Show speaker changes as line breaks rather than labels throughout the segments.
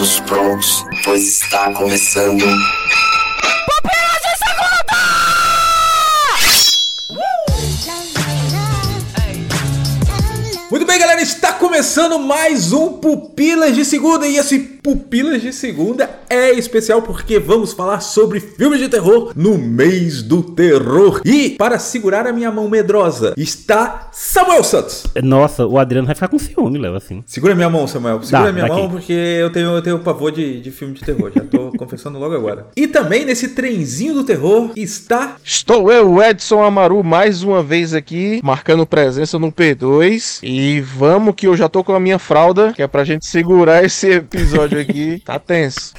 Todos prontos, pois está começando.
Muito bem, galera, está começando mais um Pupilas de Segunda e esse Pupilas de Segunda é especial porque vamos falar sobre filmes de terror no mês do terror. E para segurar a minha mão medrosa está Samuel Santos.
Nossa, o Adriano vai ficar com ciúme, Léo, assim.
Segura minha mão, Samuel. Segura
Dá,
minha
daqui.
mão porque eu tenho, eu tenho pavor de, de filme de terror. Já tô confessando logo agora. E também nesse trenzinho do terror está
Estou eu, Edson Amaru, mais uma vez aqui, marcando presença no P2. E vamos que eu já tô com a minha fralda, que é pra gente segurar esse episódio aqui. Tá tenso.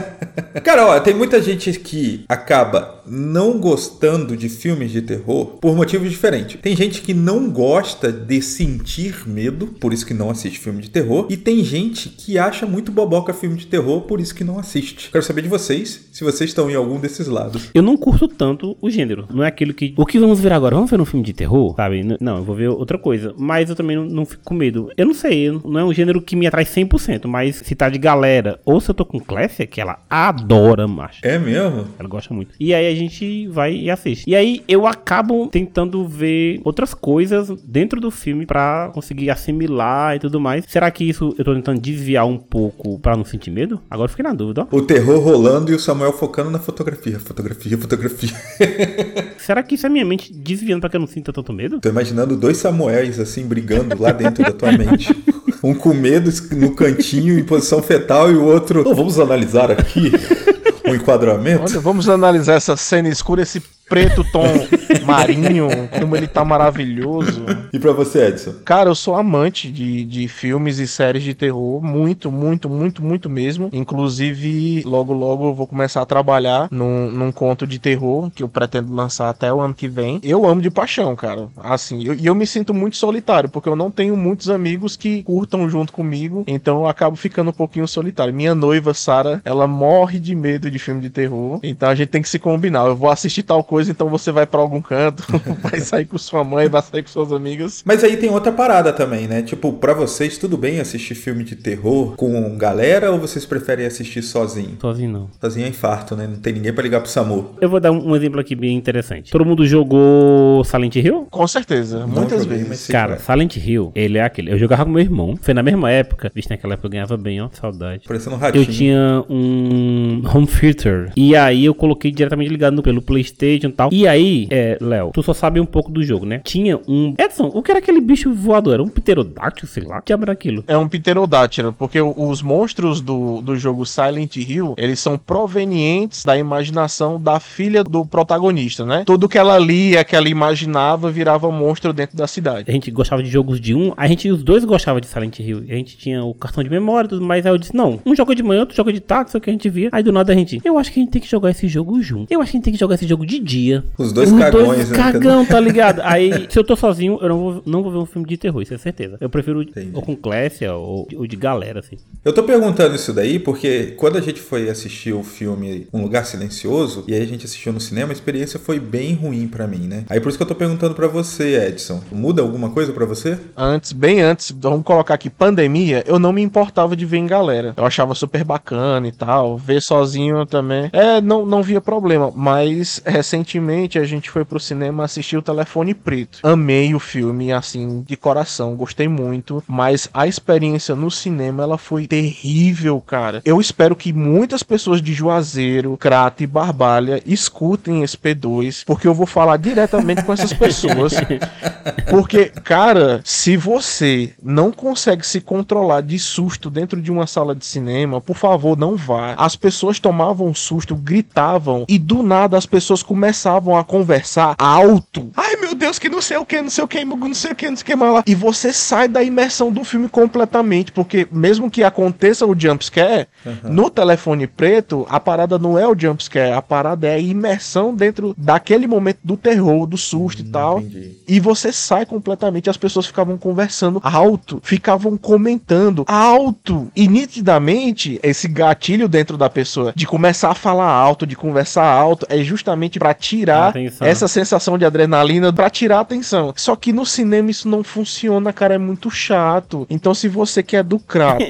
Cara, ó, tem muita gente que acaba não gostando de filmes de terror por motivos diferentes. Tem gente que não gosta de sentir medo, por isso que não assiste filme de terror. E tem gente que acha muito boboca filme de terror, por isso que não assiste. Quero saber de vocês, se vocês estão em algum desses lados.
Eu não curto tanto o gênero. Não é aquilo que. O que vamos ver agora? Vamos ver um filme de terror? Sabe? Não, eu vou ver outra coisa. Mas eu também não, não fico com medo. Eu não sei, não é um gênero que me atrai 100%. Mas se tá de galera, ou se eu tô com Clécia, que ela adora, macho.
É mesmo?
Ela gosta muito. E aí a gente vai e assiste. E aí eu acabo tentando ver outras coisas dentro do filme pra conseguir assimilar e tudo mais. Será que isso eu tô tentando desviar um pouco pra não sentir medo? Agora eu fiquei na dúvida, ó.
O terror rolando e o Samuel focando na fotografia. Fotografia, fotografia.
Será que isso é minha mente desviando pra que eu não sinta tanto medo?
Tô imaginando dois Samuéis assim brigando lá dentro da tua mente. Um com medo no cantinho em posição fetal e o outro. "Não, vamos analisar aqui o enquadramento.
Olha, vamos analisar essa cena escura, esse preto tom marinho, como ele tá maravilhoso.
E pra você, Edson?
Cara, eu sou amante de, de filmes e séries de terror, muito, muito, muito, muito mesmo. Inclusive, logo, logo eu vou começar a trabalhar num, num conto de terror que eu pretendo lançar até o ano que vem. Eu amo de paixão, cara. Assim, eu- e eu, me sinto muito solitário, porque eu não tenho muitos amigos que curtam junto comigo, então eu acabo ficando um pouquinho solitário. Minha noiva, Sara, ela morre de medo de filme de terror, então a gente tem que se combinar. Eu vou assistir tal coisa, então você vai pra algum canto, vai sair com sua mãe, vai sair com suas amigas.
Mas aí tem outra parada também, né? Tipo, pra vocês, tudo bem assistir filme de terror com galera ou vocês preferem assistir sozinho?
Sozinho não.
Sozinho é infarto, né? Não tem ninguém pra ligar pro SAMU.
Eu vou dar um, exemplo aqui bem interessante. Todo mundo jogou Silent Hill?
Com certeza, muitas
joguei,
vezes.
mas sei
Cara,
qual é.
Silent Hill, ele é aquele. Eu jogava com meu irmão. Foi na mesma época. Vixe, naquela época eu ganhava bem, ó. Saudade.
Parecendo um ratinho.
Eu tinha um home theater. E aí eu coloquei diretamente ligado no- pelo Playstation e tal. E aí, é, Léo, tu só sabe um pouco do jogo, né? Tinha um... Edson, o que era aquele bicho voador? Era um pterodáctilo, sei lá. Que era aquilo?
É um pterodátilo, porque os monstros do, do jogo Silent Hill, eles são provenientes da imaginação da filha do protagonista, né? Tudo que ela lia, que ela imaginava, virava monstro dentro da cidade.
A gente gostava de jogos de um, a gente, os dois gostavam de Silent Hill. A gente tinha o cartão de memória e tudo mais. Aí eu disse, não, um joga de manhã, outro joga de tarde, isso que a gente via. Aí do nada a gente, eu acho que a gente tem que jogar esse jogo junto. Eu acho que a gente tem que jogar esse jogo de dia.
Os dois
Os
cagões,
dois
né?
cagão, tá ligado? Aí, se eu tô sozinho, eu não vou, não vou ver um filme de terror, isso é certeza. Eu prefiro
Entendi.
ou com Clécia ou, ou de galera, assim.
Eu tô perguntando isso daí porque quando a gente foi assistir o filme Um Lugar Silencioso, e aí a gente assistiu no cinema, a experiência foi bem ruim pra mim, né? Aí por isso que eu tô perguntando pra você, Edson. Muda alguma coisa pra você?
Antes, bem antes, vamos colocar aqui, pandemia, eu não me importava de ver em galera. Eu achava super bacana e tal. Ver sozinho também. É, não, não via problema. Mas recentemente a gente foi pro cinema assistir o Telefone Preto. Amei o filme, assim, de coração. Gostei muito. Mas a experiência no cinema, ela foi terrível, cara. Eu espero que muitas pessoas de Juazeiro, Crato e Barbalha escutem esse P2, porque eu vou falar diretamente com essas pessoas. Porque, cara, se você não consegue se controlar de susto dentro de uma sala de cinema, por favor, não vá. As pessoas tomavam susto, gritavam, e do nada as pessoas começavam a conversar alto. Ai, meu Deus, que não sei o que, não sei o que, não sei o que, não sei o que mais lá. E você sai da imersão do filme completamente, porque mesmo que aconteça o jumpscare, no telefone preto, a parada não é o jumpscare, a parada é a imersão dentro daquele momento do terror, do susto e tal.
entendi.
E você sai completamente, as pessoas ficavam conversando alto, ficavam comentando alto. E nitidamente, esse gatilho dentro da pessoa de começar a falar alto, de conversar alto, é justamente pra tirar essa sensação de adrenalina pra tirar a atenção. Só que no cinema isso não funciona, cara, é muito chato. Então se você quer do crato,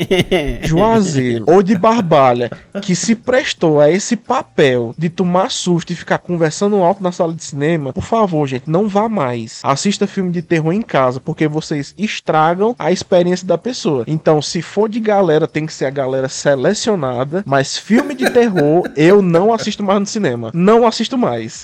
Juazeiro ou de Barbalha, que se prestou a esse papel de tomar susto e ficar conversando alto na sala de cinema, por favor, gente, não vá mais. Assista filme de terror em casa, porque vocês estragam a experiência da pessoa. Então, se for de galera, tem que ser a galera selecionada, mas filme de terror eu não assisto mais no cinema. Não assisto mais.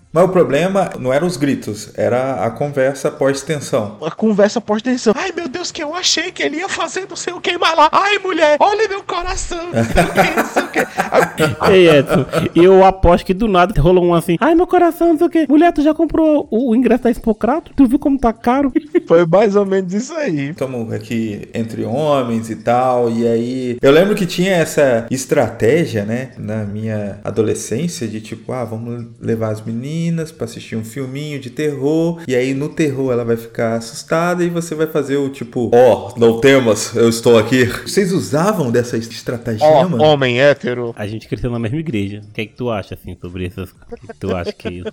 Mas o problema não eram os gritos, era a conversa pós-tensão.
A conversa pós-tensão. Ai, meu Deus, que eu achei que ele ia fazer não sei o que mais lá. Ai, mulher, olha meu coração. Não sei o que, não sei o que.
Ei, Edson, e eu aposto que do nada rolou um assim. Ai, meu coração, não sei o quê. Mulher, tu já comprou o, o ingresso da Expocrato? Tu viu como tá caro?
Foi mais ou menos isso aí.
Estamos aqui entre homens e tal, e aí. Eu lembro que tinha essa estratégia, né, na minha adolescência, de tipo, ah, vamos levar as meninas pra assistir um filminho de terror, e aí no terror ela vai ficar assustada e você vai fazer o tipo, ó, oh, não temas, eu estou aqui. Vocês usavam dessa estratégia, mano?
homem hétero.
A gente cresceu na mesma igreja. O que é que tu acha, assim, sobre essas... O que tu acha que...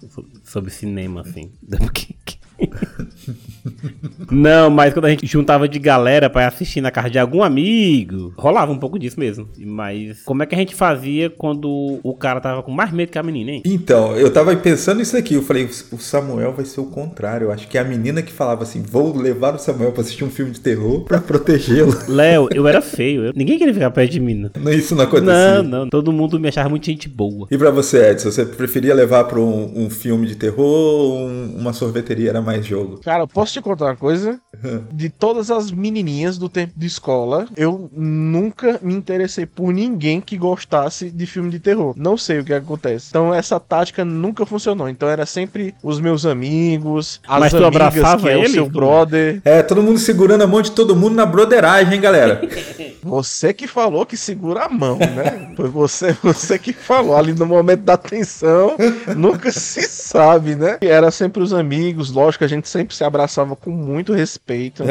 Sobre cinema, assim? Não, mas quando a gente juntava de galera pra assistir na casa de algum amigo, rolava um pouco disso mesmo. Mas como é que a gente fazia quando o cara tava com mais medo que a menina, hein?
Então, eu tava pensando isso aqui. Eu falei, o Samuel vai ser o contrário. Eu acho que é a menina que falava assim: vou levar o Samuel pra assistir um filme de terror pra protegê-lo.
Léo, eu era feio. eu- Ninguém queria ficar perto de mim. Não.
Não, Isso não acontecia.
Não, não. Todo mundo me achava muito gente boa.
E pra você, Edson, você preferia levar pra um, um filme de terror ou um- uma sorveteria era mais jogo?
Cara, eu posso te contar uma coisa? De todas as menininhas do tempo de escola, eu nunca me interessei por ninguém que gostasse de filme de terror. Não sei o que acontece. Então essa tática nunca funcionou. Então era sempre os meus amigos, as
Mas tu
amigas
abraçava
que é o
ele?
seu brother.
É, todo mundo segurando a mão de todo mundo na broderagem, hein, galera?
Você que falou que segura a mão, né? Foi você, você que falou ali no momento da tensão, nunca se sabe, né? E Era sempre os amigos, lógico, a gente sempre se abraçava com muito respeito.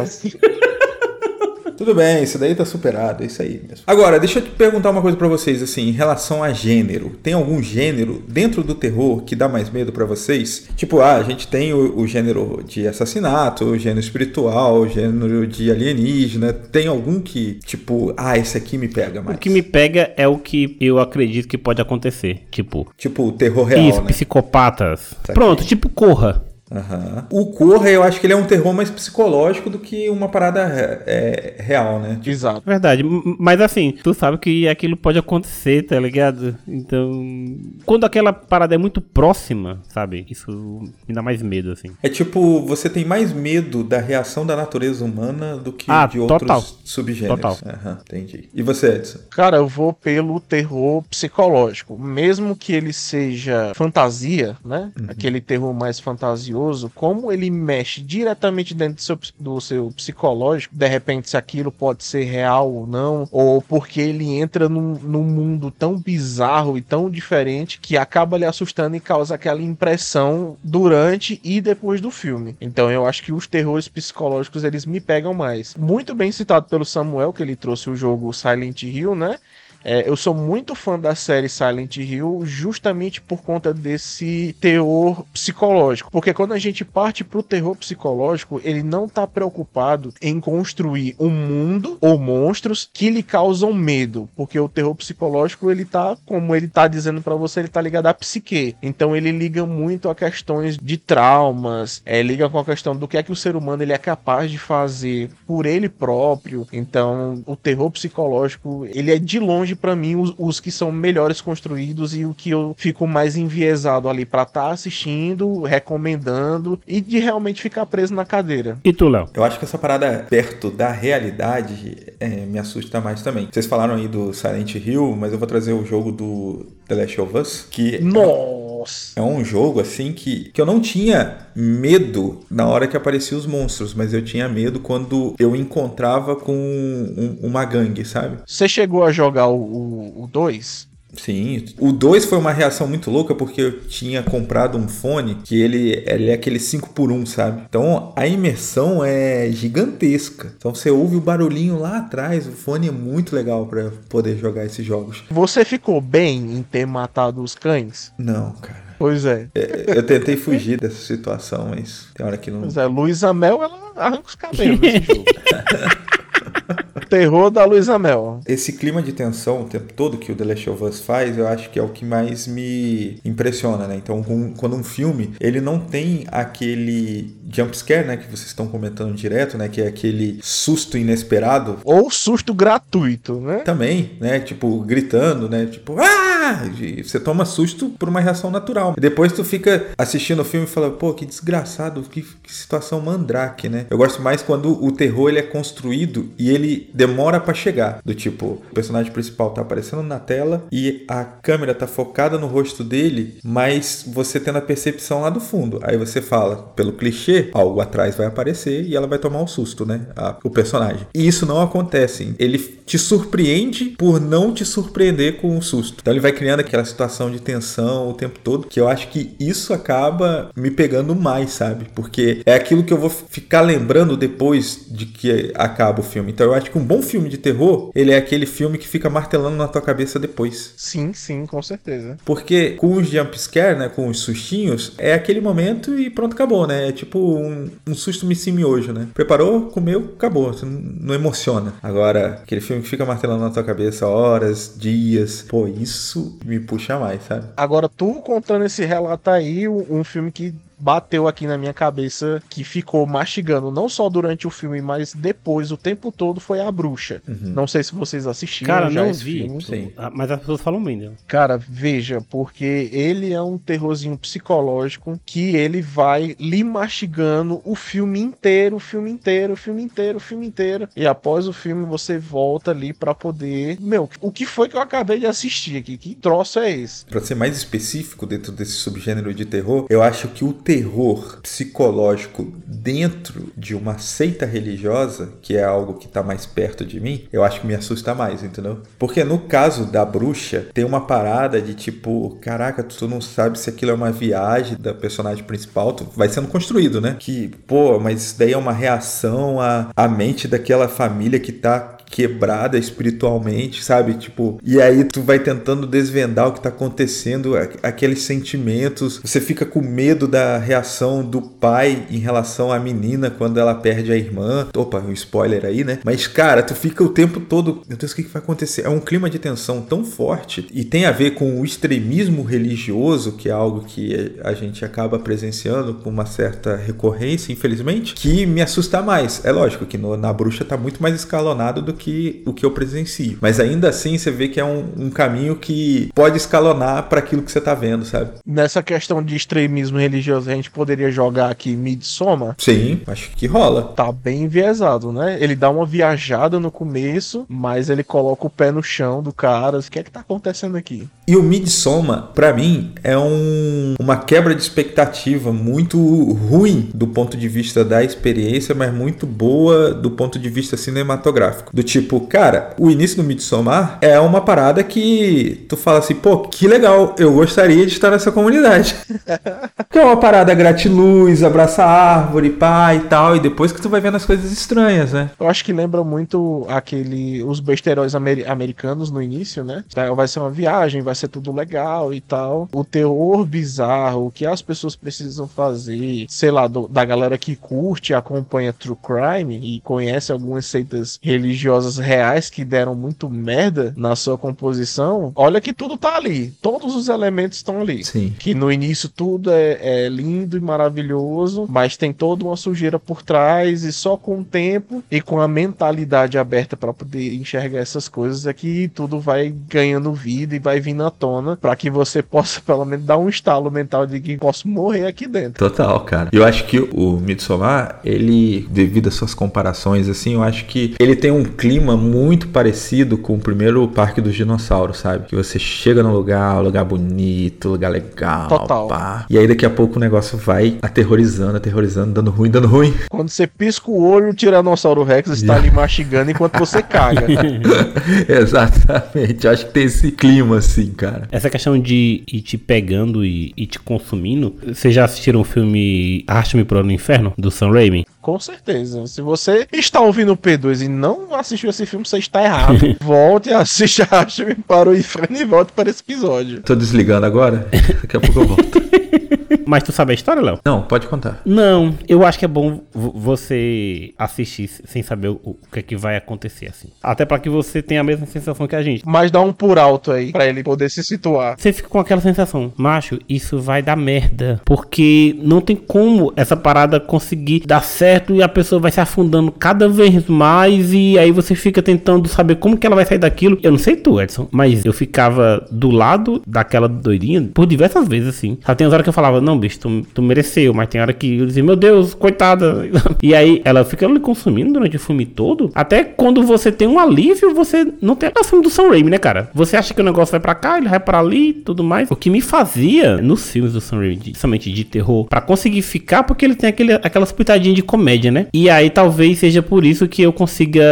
Assim,
Tudo bem, isso daí tá superado, é isso aí mesmo. Agora, deixa eu te perguntar uma coisa pra vocês, assim, em relação a gênero. Tem algum gênero dentro do terror que dá mais medo pra vocês? Tipo, ah, a gente tem o, o gênero de assassinato, o gênero espiritual, o gênero de alienígena. Tem algum que, tipo, ah, esse aqui me pega mais?
O que me pega é o que eu acredito que pode acontecer. Tipo,
Tipo, o terror real,
isso,
né?
psicopatas. Pronto, tipo Corra.
Aham. O Corra, eu acho que ele é um terror mais psicológico do que uma parada é, real, né?
exato.
Verdade, mas assim, tu sabe que aquilo pode acontecer, tá ligado? Então, quando aquela parada é muito próxima, sabe? Isso me dá mais medo, assim.
É tipo, você tem mais medo da reação da natureza humana do que
Ah,
de outros
total.
subgêneros.
Total.
Aham, entendi. E você, Edson?
Cara, eu vou pelo terror psicológico. Mesmo que ele seja fantasia, né? Aquele terror mais fantasioso, como ele mexe diretamente dentro do seu, do seu psicológico, de repente se aquilo pode ser real ou não, ou porque ele entra num, num mundo tão bizarro e tão diferente que acaba lhe assustando e causa aquela impressão durante e depois do filme. Então eu acho que os terrores psicológicos eles me pegam mais. Muito bem citado pelo Samuel, que ele trouxe o jogo Silent Hill, né? É, eu sou muito fã da série Silent Hill justamente por conta desse teor psicológico. Porque quando a gente parte pro terror psicológico, ele não tá preocupado em construir um mundo ou monstros que lhe causam medo. Porque o terror psicológico, ele tá, como ele tá dizendo pra você, ele tá ligado à psique. Então ele liga muito a questões de traumas, é, liga com a questão do que é que o ser humano ele é capaz de fazer por ele próprio. Então o terror psicológico, ele é de longe pra mim os, os que são melhores construídos e o que eu fico mais enviesado ali pra estar assistindo, recomendando e de realmente ficar preso na cadeira.
E tu, Léo?
Eu acho que essa parada perto da realidade é, me assusta mais também. Vocês falaram aí do Silent Hill, mas eu vou trazer o jogo do The Last of Us, que
Nossa!
É um jogo assim que, que eu não tinha medo na hora que apareciam os monstros, mas eu tinha medo quando eu encontrava com um- uma gangue, sabe?
Você chegou a jogar o 2?
Sim, o 2 foi uma reação muito louca porque eu tinha comprado um fone que ele, ele é aquele 5 por 1 sabe? Então a imersão é gigantesca. Então você ouve o barulhinho lá atrás, o fone é muito legal pra poder jogar esses jogos.
Você ficou bem em ter matado os cães?
Não, cara.
Pois é.
É, Eu tentei fugir dessa situação, mas tem hora que não.
Pois é, Luísa Mel, ela arranca os cabelos nesse jogo. Terror da Luísa Mel.
Esse clima de tensão o tempo todo que o The Last of Us faz, eu acho que é o que mais me impressiona, né? Então, com- quando um filme, ele não tem aquele jump scare, né, que vocês estão comentando direto, né, que é aquele susto inesperado,
Ou susto gratuito, né?
também, né? Tipo, gritando, né? Tipo, ah! Você toma susto por uma reação natural. Depois tu fica assistindo o filme e fala, pô, que desgraçado, que, que situação mandrake, né? Eu gosto mais quando o terror ele é construído e ele demora pra chegar. Do tipo, o personagem principal tá aparecendo na tela e a câmera tá focada no rosto dele, mas você tendo a percepção lá do fundo. Aí você fala, pelo clichê, algo atrás vai aparecer e ela vai tomar um susto, né? A- o personagem. E isso não acontece. Ele te surpreende por não te surpreender com o susto. Então ele vai criando aquela situação de tensão o tempo todo, que eu acho que isso acaba me pegando mais, sabe? Porque é aquilo que eu vou ficar lembrando depois de que acaba o filme. Então eu acho que um bom filme de terror, ele é aquele filme que fica martelando na tua cabeça depois.
Sim, sim, com certeza.
Porque com os jump scare, né, com os sustinhos, é aquele momento e pronto, acabou, né? É tipo um, um susto me miojo, né? Preparou, comeu, acabou. Não emociona. Agora, aquele filme que fica martelando na tua cabeça horas, dias, pô, isso me puxa mais, sabe?
Agora, tu contando esse relato aí, um filme que bateu aqui na minha cabeça, que ficou mastigando, não só durante o filme, mas depois, o tempo todo, foi A Bruxa. Não sei se vocês assistiram
Cara,
já
não
esse
vi.
filme.
Sim.
Ah, Mas as pessoas falam bem.
Cara, veja, porque ele é um terrorzinho psicológico que ele vai lhe mastigando o filme inteiro, o filme inteiro, o filme inteiro, o filme inteiro. E após o filme você volta ali pra poder. Meu, o que foi que eu acabei de assistir aqui? Que troço é esse?
Pra ser mais específico dentro desse subgênero de terror, eu acho que o terror psicológico dentro de uma seita religiosa, que é algo que tá mais perto de mim, eu acho que me assusta mais, entendeu? Porque no caso da bruxa, tem uma parada de tipo, caraca, tu não sabe se aquilo é uma viagem da personagem principal, tu vai sendo construído, né? Que, pô, mas isso daí é uma reação à, à mente daquela família que tá quebrada espiritualmente, sabe? Tipo, e aí tu vai tentando desvendar o que tá acontecendo, aqueles sentimentos. Você fica com medo da reação do pai em relação à menina quando ela perde a irmã. Opa, um spoiler aí, né? Mas cara, tu fica o tempo todo, meu Deus, o que, que vai acontecer? É um clima de tensão tão forte e tem a ver com o extremismo religioso, que é algo que a gente acaba presenciando com uma certa recorrência, infelizmente, que me assusta mais. É lógico que no- na bruxa tá muito mais escalonado do que o que eu presencio. Mas ainda assim você vê que é um, um caminho que pode escalonar para aquilo que você tá vendo, sabe?
Nessa questão de extremismo religioso, a gente poderia jogar aqui Midsommar.
Sim, acho que rola.
Tá bem enviesado, né? Ele dá uma viajada no começo, mas ele coloca o pé no chão do cara. O que é que tá acontecendo aqui?
E o Midsommar, pra mim, é um, uma quebra de expectativa muito ruim do ponto de vista da experiência, mas muito boa do ponto de vista cinematográfico. Do tipo, cara, o início do Midsommar é uma parada que tu fala assim, pô, que legal, eu gostaria de estar nessa comunidade. que é uma parada gratiluz, abraça a árvore, pá e tal, e depois que tu vai vendo as coisas estranhas, né?
Eu acho que lembra muito aquele os besteiros ameri- americanos no início, né? Tá, Vai ser uma viagem, vai ser tudo legal e tal. O terror bizarro, o que as pessoas precisam fazer, sei lá, do- da galera que curte e acompanha True Crime e conhece algumas seitas religiosas reais que deram muito merda na sua composição. Olha que tudo tá ali. Todos os elementos estão ali.
Sim.
Que no início tudo é, é lindo e maravilhoso, mas tem toda uma sujeira por trás, e só com o tempo e com a mentalidade aberta para poder enxergar essas coisas é que tudo vai ganhando vida e vai vindo à tona para que você possa pelo menos dar um estalo mental de que posso morrer aqui dentro.
Total, cara. Eu acho que o Midsommar, ele, devido às suas comparações, assim, eu acho que ele tem um clima muito parecido com o primeiro Parque dos Dinossauros, sabe? Que você chega num lugar, lugar bonito, lugar legal,
Total.
pá. E aí daqui a pouco o negócio vai aterrorizando, aterrorizando, dando ruim, dando ruim.
Quando você pisca o olho, o Tiranossauro Rex está ali mastigando enquanto você caga.
Exatamente. Eu acho que tem esse clima, assim, cara.
Essa questão de ir te pegando e, e te consumindo. Vocês já assistiram o filme Arraste-me pro no Inferno, do Sam Raimi?
Com certeza. Se você está ouvindo o P2 e não assistiu esse filme, você está errado. volte e assista Rashmi para o Inferno e volte para esse episódio.
Tô desligando agora? Daqui a pouco eu volto.
Mas tu sabe a história, Léo?
Não, pode contar.
Não, eu acho que é bom vo- você assistir sem saber o, o que é que vai acontecer, assim. Até pra que você tenha a mesma sensação que a gente.
Mas dá um por alto aí, pra ele poder se situar.
Você fica com aquela sensação, macho, isso vai dar merda. Porque não tem como essa parada conseguir dar certo e a pessoa vai se afundando cada vez mais. E aí você fica tentando saber como que ela vai sair daquilo. Eu não sei tu, Edson, mas eu ficava do lado daquela doidinha por diversas vezes, assim. Só tem horas que eu falava, não, bicho, tu, tu mereceu. Mas tem hora que eu dizia, meu Deus, coitada. E aí ela fica ali consumindo durante o filme todo. Até quando você tem um alívio, você não tem aquele filme do Sam Raimi, né, cara? Você acha que o negócio vai pra cá, ele vai pra ali tudo mais. O que me fazia nos filmes do Sam Raimi, somente de terror, pra conseguir ficar, porque ele tem aquele, aquelas pitadinhas de comédia, né? E aí talvez seja por isso que eu consiga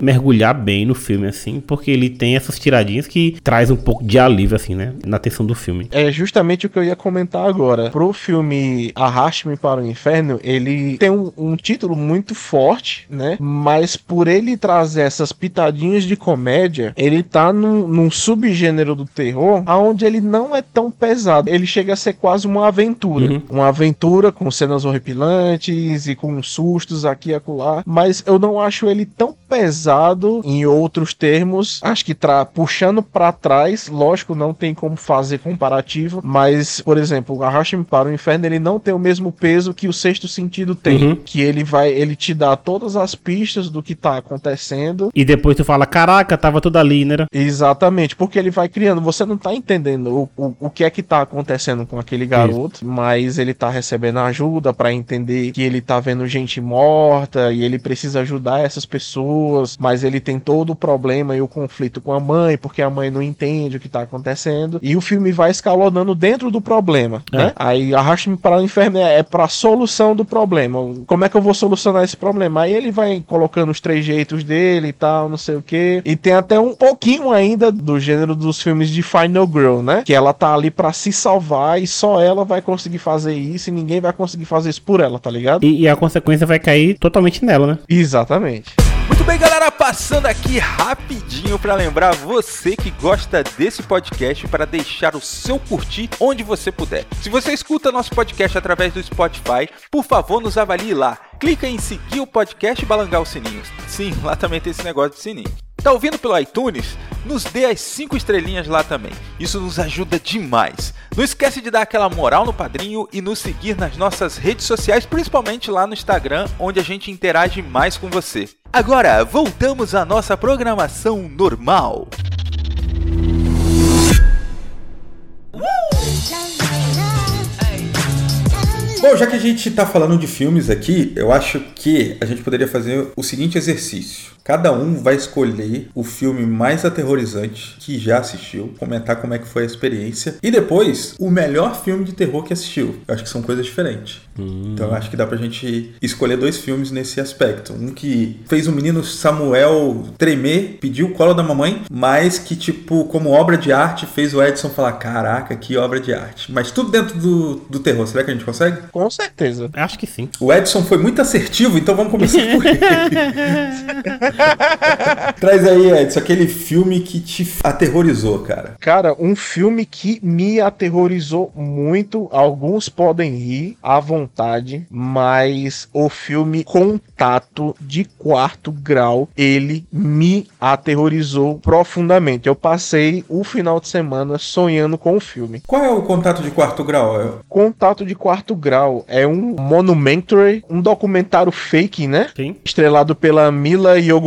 mergulhar bem no filme, assim, porque ele tem essas tiradinhas que traz um pouco de alívio, assim, né? Na atenção do filme.
É justamente o que eu ia comentar agora. Pro filme Arraste-me para o Inferno, ele tem um, um título muito forte, né? Mas por ele trazer essas pitadinhas de comédia, ele tá num, num subgênero do terror onde ele não é tão pesado. Ele chega a ser quase uma aventura.
Uhum.
Uma aventura com cenas horripilantes e com sustos aqui e acolá. Mas eu não acho ele tão pesado em outros termos. Acho que tra puxando pra trás, lógico, não tem como fazer comparativo, mas, por exemplo, o Arraste-me para o Inferno, ele não tem o mesmo peso que o Sexto Sentido tem,
Uhum.
que ele vai, ele te dá todas as pistas do que tá acontecendo.
E depois tu fala, caraca, tava tudo ali, né?
Exatamente, porque ele vai criando, você não tá entendendo o, o, o que é que tá acontecendo com aquele garoto, mas ele tá recebendo ajuda pra entender que ele tá vendo gente morta e ele precisa ajudar essas pessoas, mas ele tem todo o problema e o conflito com a mãe, porque a mãe não entende o que tá acontecendo, e o filme vai escalonando dentro do problema,
É.
né? Aí arraste-me para o inferno é, é pra solução do problema. Como é que eu vou solucionar esse problema? Aí ele vai colocando os trejeitos dele e tal, não sei o que. E tem até um pouquinho ainda do gênero dos filmes de Final Girl, né? Que ela tá ali pra se salvar e só ela vai conseguir fazer isso e ninguém vai conseguir fazer isso por ela, tá ligado?
E, e a consequência vai cair totalmente nela, né?
Exatamente.
Muito bem, galera, passando aqui rapidinho para lembrar você que gosta desse podcast para deixar o seu curtir onde você puder. Se você escuta nosso podcast através do Spotify, por favor, nos avalie lá. Clica em seguir o podcast e balangar os sininhos. Sim, lá também tem esse negócio de sininho. Tá ouvindo pelo iTunes? Nos dê as 5 estrelinhas lá também. Isso nos ajuda demais. Não esquece de dar aquela moral no padrinho e nos seguir nas nossas redes sociais, principalmente lá no Instagram, onde a gente interage mais com você. Agora, voltamos à nossa programação normal.
Bom, já que a gente tá falando de filmes aqui, eu acho que a gente poderia fazer o seguinte exercício. Cada um vai escolher o filme mais aterrorizante que já assistiu, comentar como é que foi a experiência e depois o melhor filme de terror que assistiu. Eu acho que são coisas diferentes. Então eu acho que dá pra gente escolher dois filmes nesse aspecto. Um que fez o menino Samuel tremer, pediu o colo da mamãe, mas que tipo, como obra de arte, fez o Edson falar, caraca, que obra de arte. Mas tudo dentro do, do terror, será que a gente consegue?
Com certeza.
Acho que sim.
O Edson foi muito assertivo, então vamos começar por ele. Traz aí, Edson, aquele filme que te aterrorizou, cara.
Cara, um filme que me aterrorizou muito. Alguns podem rir à vontade, mas o filme Contato de Quarto Grau, ele me aterrorizou profundamente. Eu passei o final de semana sonhando com o filme.
Qual é o contato de quarto grau?
Contato de Quarto Grau é um monumentary, um documentário fake, né?
Sim.
estrelado pela Mila Jovovich,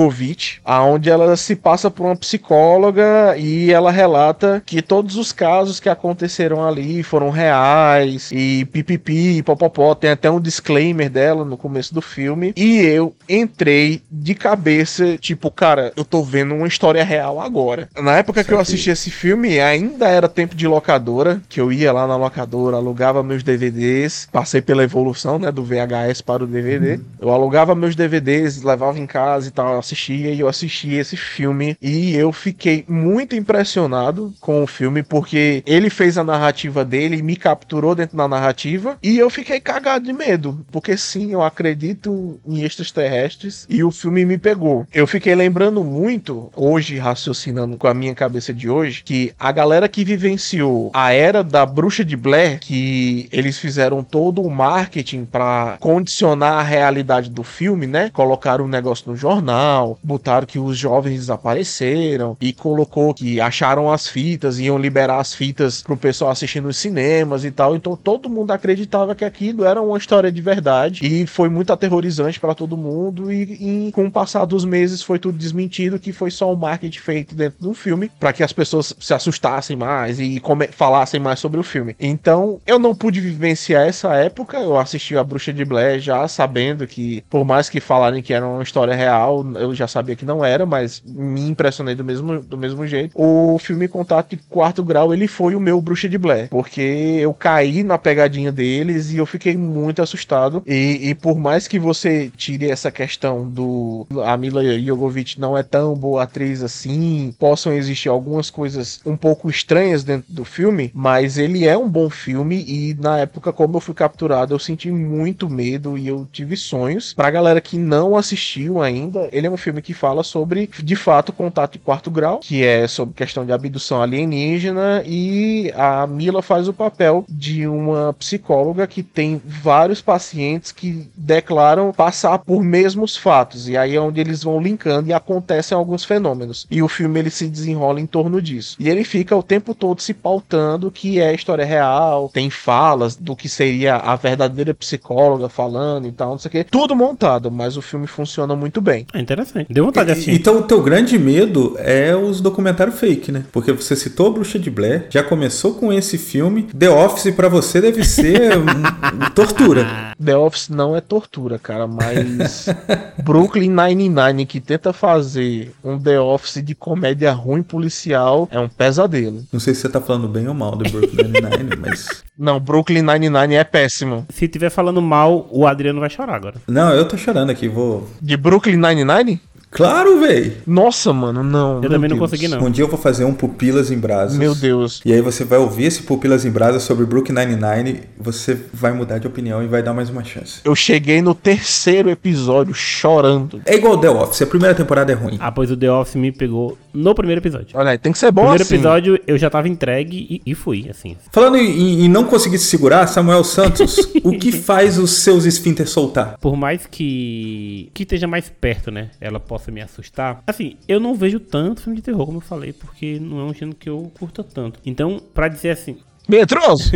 aonde ela se passa por uma psicóloga e ela relata que todos os casos que aconteceram ali foram reais e pipipi, popopó, tem até um disclaimer dela no começo do filme. E eu entrei de cabeça, tipo, cara, eu tô vendo uma história real agora. Na época que eu assisti esse filme, ainda era tempo de locadora, que eu ia lá na locadora, alugava meus DVDs, passei pela evolução, né, do VHS para o DVD. Eu alugava meus DVDs, levava em casa e tal, assistia e eu assisti esse filme e eu fiquei muito impressionado com o filme porque ele fez a narrativa dele, me capturou dentro da narrativa e eu fiquei cagado de medo, porque sim, eu acredito em extraterrestres e o filme me pegou. Eu fiquei lembrando muito, hoje raciocinando com a minha cabeça de hoje, que a galera que vivenciou a era da bruxa de Blair, que eles fizeram todo o marketing para condicionar a realidade do filme, né? Colocaram um negócio no jornal, botaram que os jovens desapareceram e colocou que acharam as fitas, iam liberar as fitas pro pessoal assistir nos cinemas e tal. Então todo mundo acreditava que aquilo era uma história de verdade e foi muito aterrorizante para todo mundo e, e, com o passar dos meses foi tudo desmentido que foi só um marketing feito dentro do filme para que as pessoas se assustassem mais e falassem mais sobre o filme. Então eu não pude vivenciar essa época, eu assisti a Bruxa de Blair já sabendo que por mais que falarem que era uma história real, eu já sabia que não era, mas me impressionei do mesmo, do mesmo jeito. O filme Contato de Quarto Grau, ele foi o meu Bruxa de Blair, porque eu caí na pegadinha deles e eu fiquei muito assustado. E, e por mais que você tire essa questão do a Mila Jovovich não é tão boa atriz assim, possam existir algumas coisas um pouco estranhas dentro do filme, mas ele é um bom filme e na época como eu fui capturado, eu senti muito medo e eu tive sonhos. Pra galera que não assistiu ainda, ele é um filme que fala sobre, de fato, contato de quarto grau, que é sobre questão de abdução alienígena e a Mila faz o papel de uma psicóloga que tem vários pacientes que declaram passar por mesmos fatos e aí é onde eles vão linkando e acontecem alguns fenômenos. E o filme ele se desenrola em torno disso. E ele fica o tempo todo se pautando que é história real, tem falas do que seria a verdadeira psicóloga falando e tal, não sei o que. Tudo montado, mas o filme funciona muito bem.
É interessante. Deu vontade de assistir.
Então o teu grande medo é os documentários fake, né? Porque você citou a Bruxa de Blair, já começou com esse filme. The Office para você deve ser um, tortura.
The Office não é tortura, cara, mas Brooklyn Nine-Nine que tenta fazer um The Office de comédia ruim policial é um pesadelo.
Não sei se você tá falando bem ou mal do Brooklyn Nine-Nine, mas
Não, Brooklyn Nine-Nine é péssimo.
Se tiver falando mal, o Adriano vai chorar agora.
Não, eu tô chorando aqui, vou.
De Brooklyn Nine-Nine?
Claro, véi!
Nossa, mano, não.
Eu também não
Deus.
consegui, não.
Um dia eu vou fazer um Pupilas em Brasas.
Meu Deus.
E aí você vai ouvir esse Pupilas em Brasas sobre Brooklyn Nine-Nine, você vai mudar de opinião e vai dar mais uma chance.
Eu cheguei no terceiro episódio chorando.
É igual The Office, a primeira temporada é ruim.
Ah, pois o The Office me pegou no primeiro episódio.
Olha aí, tem que ser bom
primeiro
assim.
episódio eu já tava entregue e, e fui, assim.
Falando em, em não conseguir se segurar, Samuel Santos, o que faz os seus esfínteres soltar?
Por mais que que esteja mais perto, né, ela possa me assustar. Assim, eu não vejo tanto filme de terror, como eu falei, porque não é um gênero que eu curta tanto. Então, pra dizer assim,
Metroso!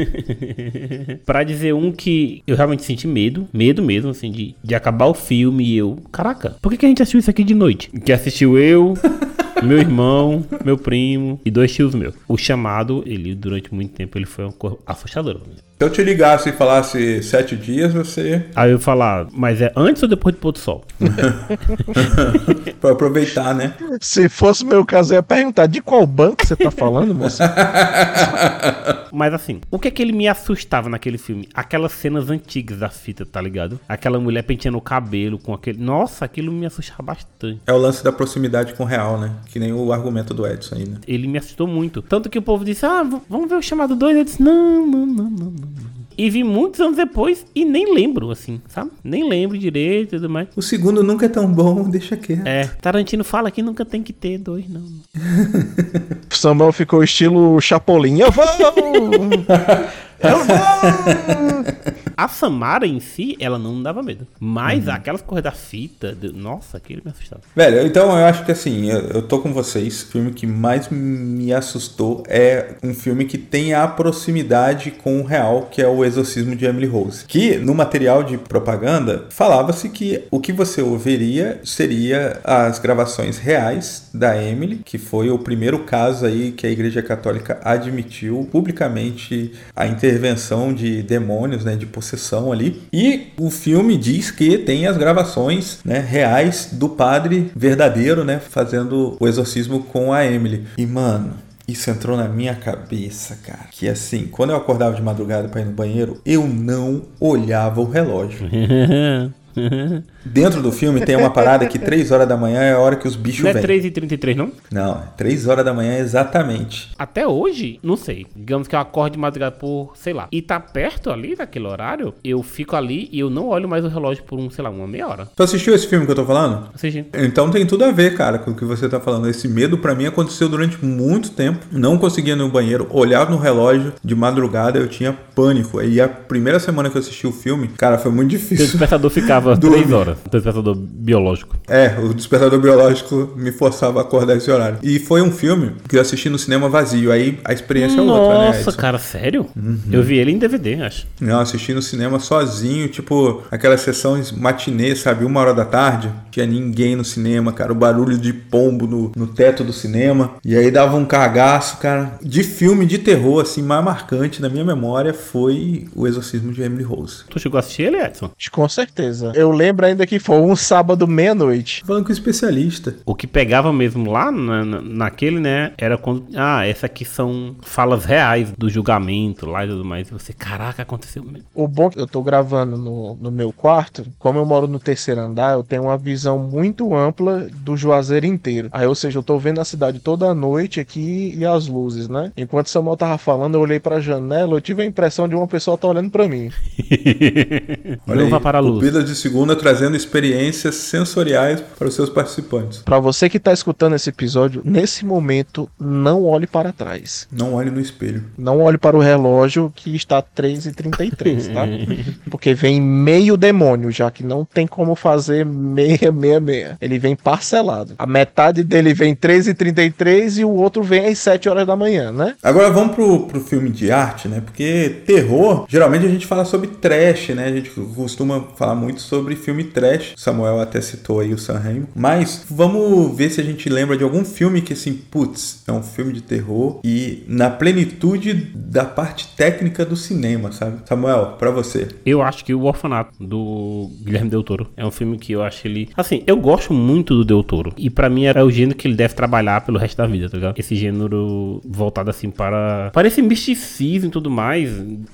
Pra dizer um que eu realmente senti medo, medo mesmo, assim, de, de acabar o filme e eu. Caraca, por que, que a gente assistiu isso aqui de noite? Que assistiu eu, meu irmão, meu primo e dois tios meus. O chamado, ele durante muito tempo ele foi um cor- assustador.
Se eu te ligasse e falasse sete dias, você.
Aí eu falar, mas é antes ou depois do pôr do sol?
pra aproveitar, né?
Se fosse meu caso, eu ia perguntar de qual banco você tá falando, moça?
Mas assim, o que é que ele me assustava naquele filme? Aquelas cenas antigas da fita, tá ligado? Aquela mulher penteando o cabelo com aquele. Nossa, aquilo me assustava bastante.
É o lance da proximidade com o real, né? Que nem o argumento do Edson aí, né?
Ele me assustou muito. Tanto que o povo disse: Ah, vamos ver o chamado 2. Eu disse: Não, não, não, não, não. Não." E vi muitos anos depois e nem lembro, assim, sabe? Nem lembro direito e tudo mais.
O segundo nunca é tão bom, deixa quieto.
É, Tarantino fala que nunca tem que ter dois, não.
Samuel ficou estilo Chapolin. Eu vou!
A Samara em si, ela não dava medo. Mas aquelas coisas da fita, de- nossa, aquilo me assustava.
Velho, então eu acho que assim, eu, eu tô com vocês. O filme que mais me assustou é um filme que tem a proximidade com o real, que é o Exorcismo de Emily Rose. Que no material de propaganda falava-se que o que você ouviria seria as gravações reais da Emily, que foi o primeiro caso aí que a Igreja Católica admitiu publicamente a intervenção de demônios, né, de possessão ali. E o filme diz que tem as gravações, né, reais do padre verdadeiro, né, fazendo o exorcismo com a Emily. E mano, isso entrou na minha cabeça, cara. Que assim, quando eu acordava de madrugada para ir no banheiro, eu não olhava o relógio. Dentro do filme tem uma parada que 3 horas da manhã é a hora que os bichos
Não é
vêm.
3h33, não?
Não, é 3 horas da manhã exatamente.
Até hoje, não sei. Digamos que eu acordo de madrugada por, sei lá. E tá perto ali daquele horário, eu fico ali e eu não olho mais o relógio por um, sei lá, uma meia hora.
Tu assistiu esse filme que eu tô falando?
Assisti.
Então tem tudo a ver, cara, com o que você tá falando. Esse medo pra mim aconteceu durante muito tempo. Não conseguia ir no banheiro, olhar no relógio de madrugada, eu tinha pânico. Aí a primeira semana que eu assisti o filme, cara, foi muito difícil.
despertador ficava
Dorme.
3 horas. Seu despertador biológico.
É, o despertador biológico me forçava a acordar esse horário. E foi um filme que eu assisti no cinema vazio. Aí a experiência é outra, né?
Nossa, cara, sério? Eu vi ele em DVD, acho.
Não, assisti no cinema sozinho, tipo, aquelas sessões matinê, sabe? Uma hora da tarde. Tinha ninguém no cinema, cara. O barulho de pombo no, no teto do cinema. E aí dava um cagaço, cara. De filme de terror, assim, mais marcante na minha memória foi O Exorcismo de Emily Rose.
Tu chegou a assistir ele, Edson?
Com certeza. Eu lembro ainda que foi um sábado meia-noite.
Tô falando com o especialista.
O que pegava mesmo lá na- na- naquele, né? Era quando. Ah, essa aqui são falas reais do julgamento lá e tudo mais. E você, caraca, aconteceu mesmo.
O bom que eu tô gravando no, no meu quarto, como eu moro no terceiro andar, eu tenho uma visão muito ampla do Juazeiro inteiro. Aí, ou seja, eu tô vendo a cidade toda a noite aqui e as luzes, né? Enquanto Samuel tava falando, eu olhei pra janela, eu tive a impressão de uma pessoa tá olhando pra mim.
não vá para a luz.
Cupidas de Segunda trazendo experiências sensoriais para os seus participantes.
Pra você que tá escutando esse episódio, nesse momento, não olhe para trás.
Não olhe no espelho.
Não olhe para o relógio que está 3h33, tá? Porque vem meio demônio, já que não tem como fazer meia, meia, meia. Ele vem parcelado. A metade dele vem 3h33 e o outro vem às 7 horas da manhã, né?
Agora vamos pro, pro filme de arte, né? Porque terror, geralmente a gente fala sobre trash, né? A gente costuma falar muito sobre filme trash. Samuel até citou aí o Sam Raimi. Mas vamos ver se a gente lembra de algum filme que, assim, putz, é um filme de terror e na plenitude da parte técnica do cinema, sabe? Samuel, pra você.
Eu acho que o Orfanato do Guilherme Del Toro é um filme que eu acho ele. Assim, eu gosto muito do Del Toro. E pra mim é o gênero que ele deve trabalhar pelo resto da vida, tá ligado? Esse gênero voltado assim para. Para esse misticismo e tudo mais.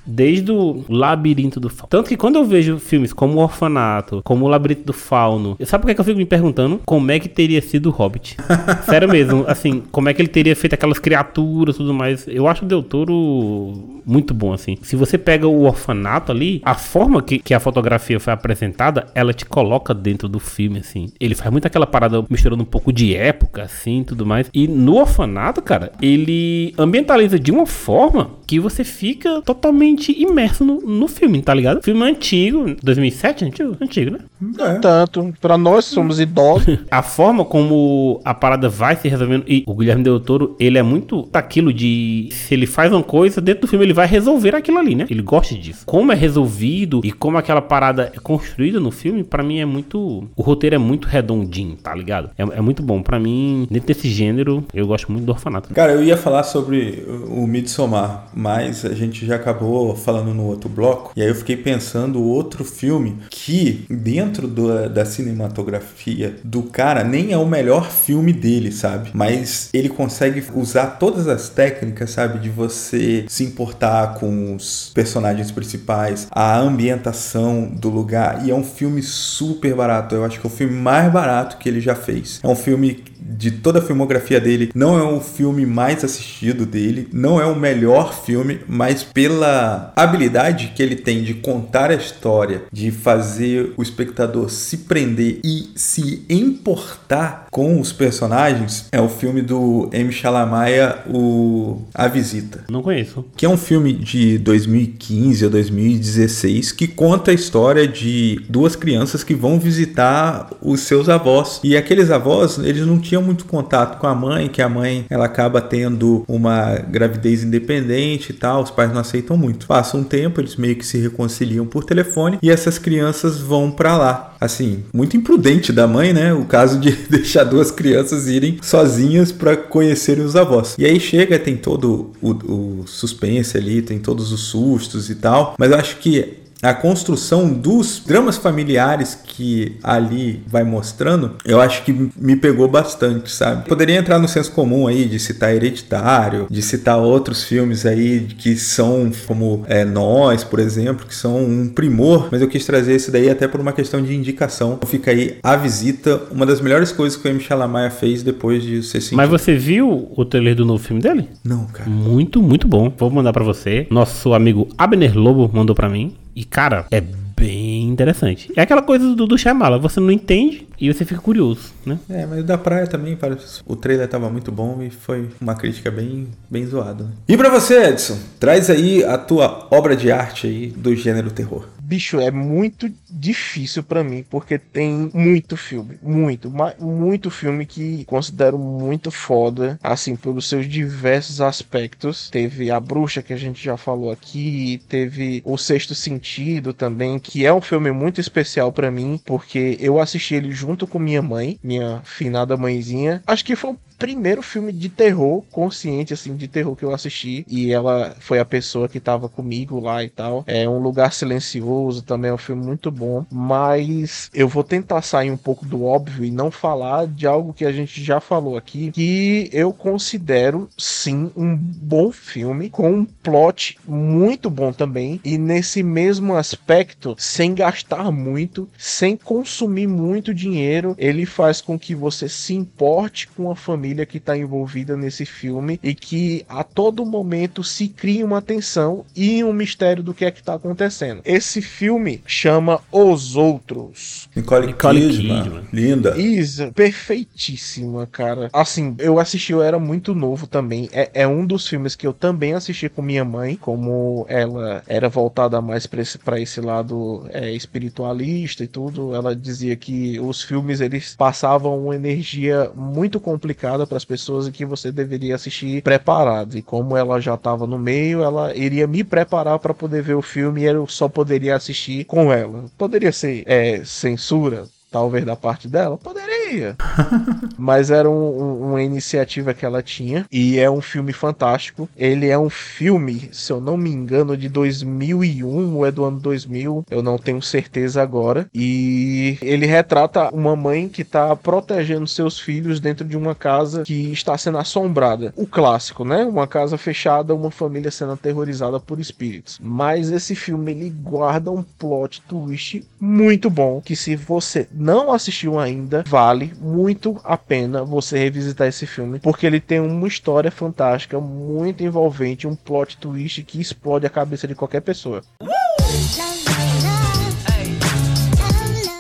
Desde o Labirinto do. Tanto que quando eu vejo filmes como o Orfanato, como o Labirinto do Fauno, sabe por que que eu fico me perguntando? Como é que teria sido o Hobbit? Sério mesmo, assim, como é que ele teria feito aquelas criaturas e tudo mais. Eu acho o Del Toro muito bom, assim. Se você pega o orfanato ali, a forma que, que a fotografia foi apresentada, ela te coloca dentro do filme, assim. Ele faz muito aquela parada misturando um pouco de época, assim, tudo mais. E no orfanato, cara, ele ambientaliza de uma forma que você fica totalmente imerso no, no filme, tá ligado? Filme antigo, 2007, antigo? Antigo, né?
É.
Tanto, pra nós somos idosos.
A forma como a parada vai se resolvendo. E o Guilherme Del Toro, ele é muito daquilo de. Se ele faz uma coisa, dentro do filme ele vai resolver aquilo ali, né? Ele gosta disso. Como é resolvido e como aquela parada é construída no filme, pra mim é muito. O roteiro é muito redondinho, tá ligado? É, é muito bom. Pra mim, dentro desse gênero, eu gosto muito do orfanato.
Cara, eu ia falar sobre o o Midsommar, mas a gente já acabou falando no outro bloco. E aí eu fiquei pensando outro filme que, dentro do- da cinematografia do cara, nem é o melhor filme dele, sabe? Mas ele consegue usar todas as técnicas, sabe? De você se importar com os personagens principais, a ambientação do lugar. E é um filme super barato. Eu acho que é o filme mais barato que ele já fez. É um filme de toda a filmografia dele, não é o filme mais assistido dele, não é o melhor filme, mas pela habilidade que ele tem de contar a história, de fazer o espectador se prender e se importar com os personagens, é o filme do M. Shalamaia, o A Visita
Não conheço.
que é um filme de 2015 ou 2016 que conta a história de duas crianças que vão visitar os seus avós. E aqueles avós, eles não tinham muito contato com a mãe, que a mãe ela acaba tendo uma gravidez independente e tal, os pais não aceitam muito. Passa um tempo, eles meio que se reconciliam por telefone e essas crianças vão pra lá. Assim, muito imprudente da mãe, né? O caso de deixar duas crianças irem sozinhas pra conhecerem os avós. E aí chega, tem todo o, o suspense ali, tem todos os sustos e tal, mas eu acho que a construção dos dramas familiares que ali vai mostrando, eu acho que me pegou bastante, sabe? Poderia entrar no senso comum aí de citar Hereditário, de citar outros filmes aí que são como é, Nós, por exemplo, que são um primor, mas eu quis trazer esse daí até por uma questão de indicação. Fica aí a visita, uma das melhores coisas que o M. Shalamaia fez depois de ser sentido.
Mas você viu o trailer do novo filme dele?
Não, cara.
Muito, muito bom. Vou mandar pra você. Nosso amigo Abner Lobo mandou pra mim. E, cara, é bem interessante. É aquela coisa do, do Shyamala, você não entende e você fica curioso, né?
É, mas o da praia também, parece- o trailer tava muito bom e foi uma crítica bem, bem zoada. né? E pra você, Edson, traz aí a tua obra de arte aí do gênero terror.
Bicho, é muito difícil pra mim, porque tem muito filme, muito, muito filme que considero muito foda, assim, pelos seus diversos aspectos. Teve A Bruxa, que a gente já falou aqui, teve O Sexto Sentido também, que é um filme muito especial pra mim, porque eu assisti ele junto com minha mãe, minha finada mãezinha. Acho que foi primeiro filme de terror consciente, assim, de terror que eu assisti. E ela foi a pessoa que tava comigo lá e tal. É Um Lugar Silencioso também é um filme muito bom. Mas eu vou tentar sair um pouco do óbvio e não falar de algo que a gente já falou aqui. Que eu considero, sim, um bom filme. Com um plot muito bom também. E nesse mesmo aspecto, sem gastar muito, sem consumir muito dinheiro, ele faz com que você se importe com a família que está envolvida nesse filme e que a todo momento se cria uma tensão e um mistério do que é que está acontecendo. Esse filme chama Os Outros.
Nicole,
Nicole
Kidman,
Kidman.
linda.
Isa, perfeitíssima, cara. Assim, eu assisti, eu era muito novo também. É, é um dos filmes que eu também assisti com minha mãe, como ela era voltada mais pra esse, pra esse lado é, espiritualista e tudo. Ela dizia que os filmes eles passavam uma energia muito complicada para as pessoas que você deveria assistir preparado. E como ela já estava no meio, ela iria me preparar para poder ver o filme e eu só poderia assistir com ela. Poderia ser é, censura, talvez da parte dela? Poderia. Mas era um- um- uma iniciativa que ela tinha. E é um filme fantástico. Ele é um filme, se eu não me engano, de 2001 ou é do ano 2000. Eu não tenho certeza agora. E ele retrata uma mãe que está protegendo seus filhos dentro de uma casa que está sendo assombrada. O clássico, né? Uma casa fechada, uma família sendo aterrorizada por espíritos. Mas esse filme ele guarda um plot twist muito bom que se você não assistiu ainda, vale muito a pena você revisitar esse filme, porque ele tem uma história fantástica, muito envolvente, um plot twist que explode a cabeça de qualquer pessoa.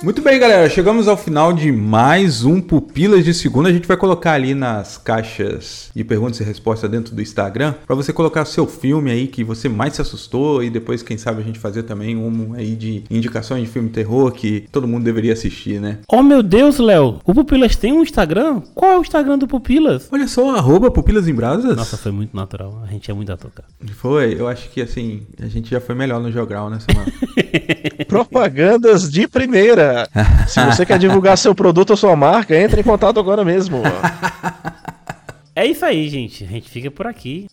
Muito bem, galera. Chegamos ao final de mais um Pupilas de Segunda. A gente vai colocar ali nas caixas de perguntas e respostas dentro do Instagram para você colocar o seu filme aí que você mais se assustou e depois, quem sabe, a gente fazer também um aí de indicações de filme terror que todo mundo deveria assistir, né?
Oh meu Deus, Léo, o Pupilas tem um Instagram? Qual é o Instagram do Pupilas?
Olha só, arroba Pupilas em Brasas.
Nossa, foi muito natural. A gente é muito ator, cara.
Foi, eu acho que assim, a gente já foi melhor no Jogral, né, semana?
Propagandas de primeira. Se você quer divulgar seu produto ou sua marca, entre em contato agora mesmo.
É isso aí, gente. A gente fica por aqui.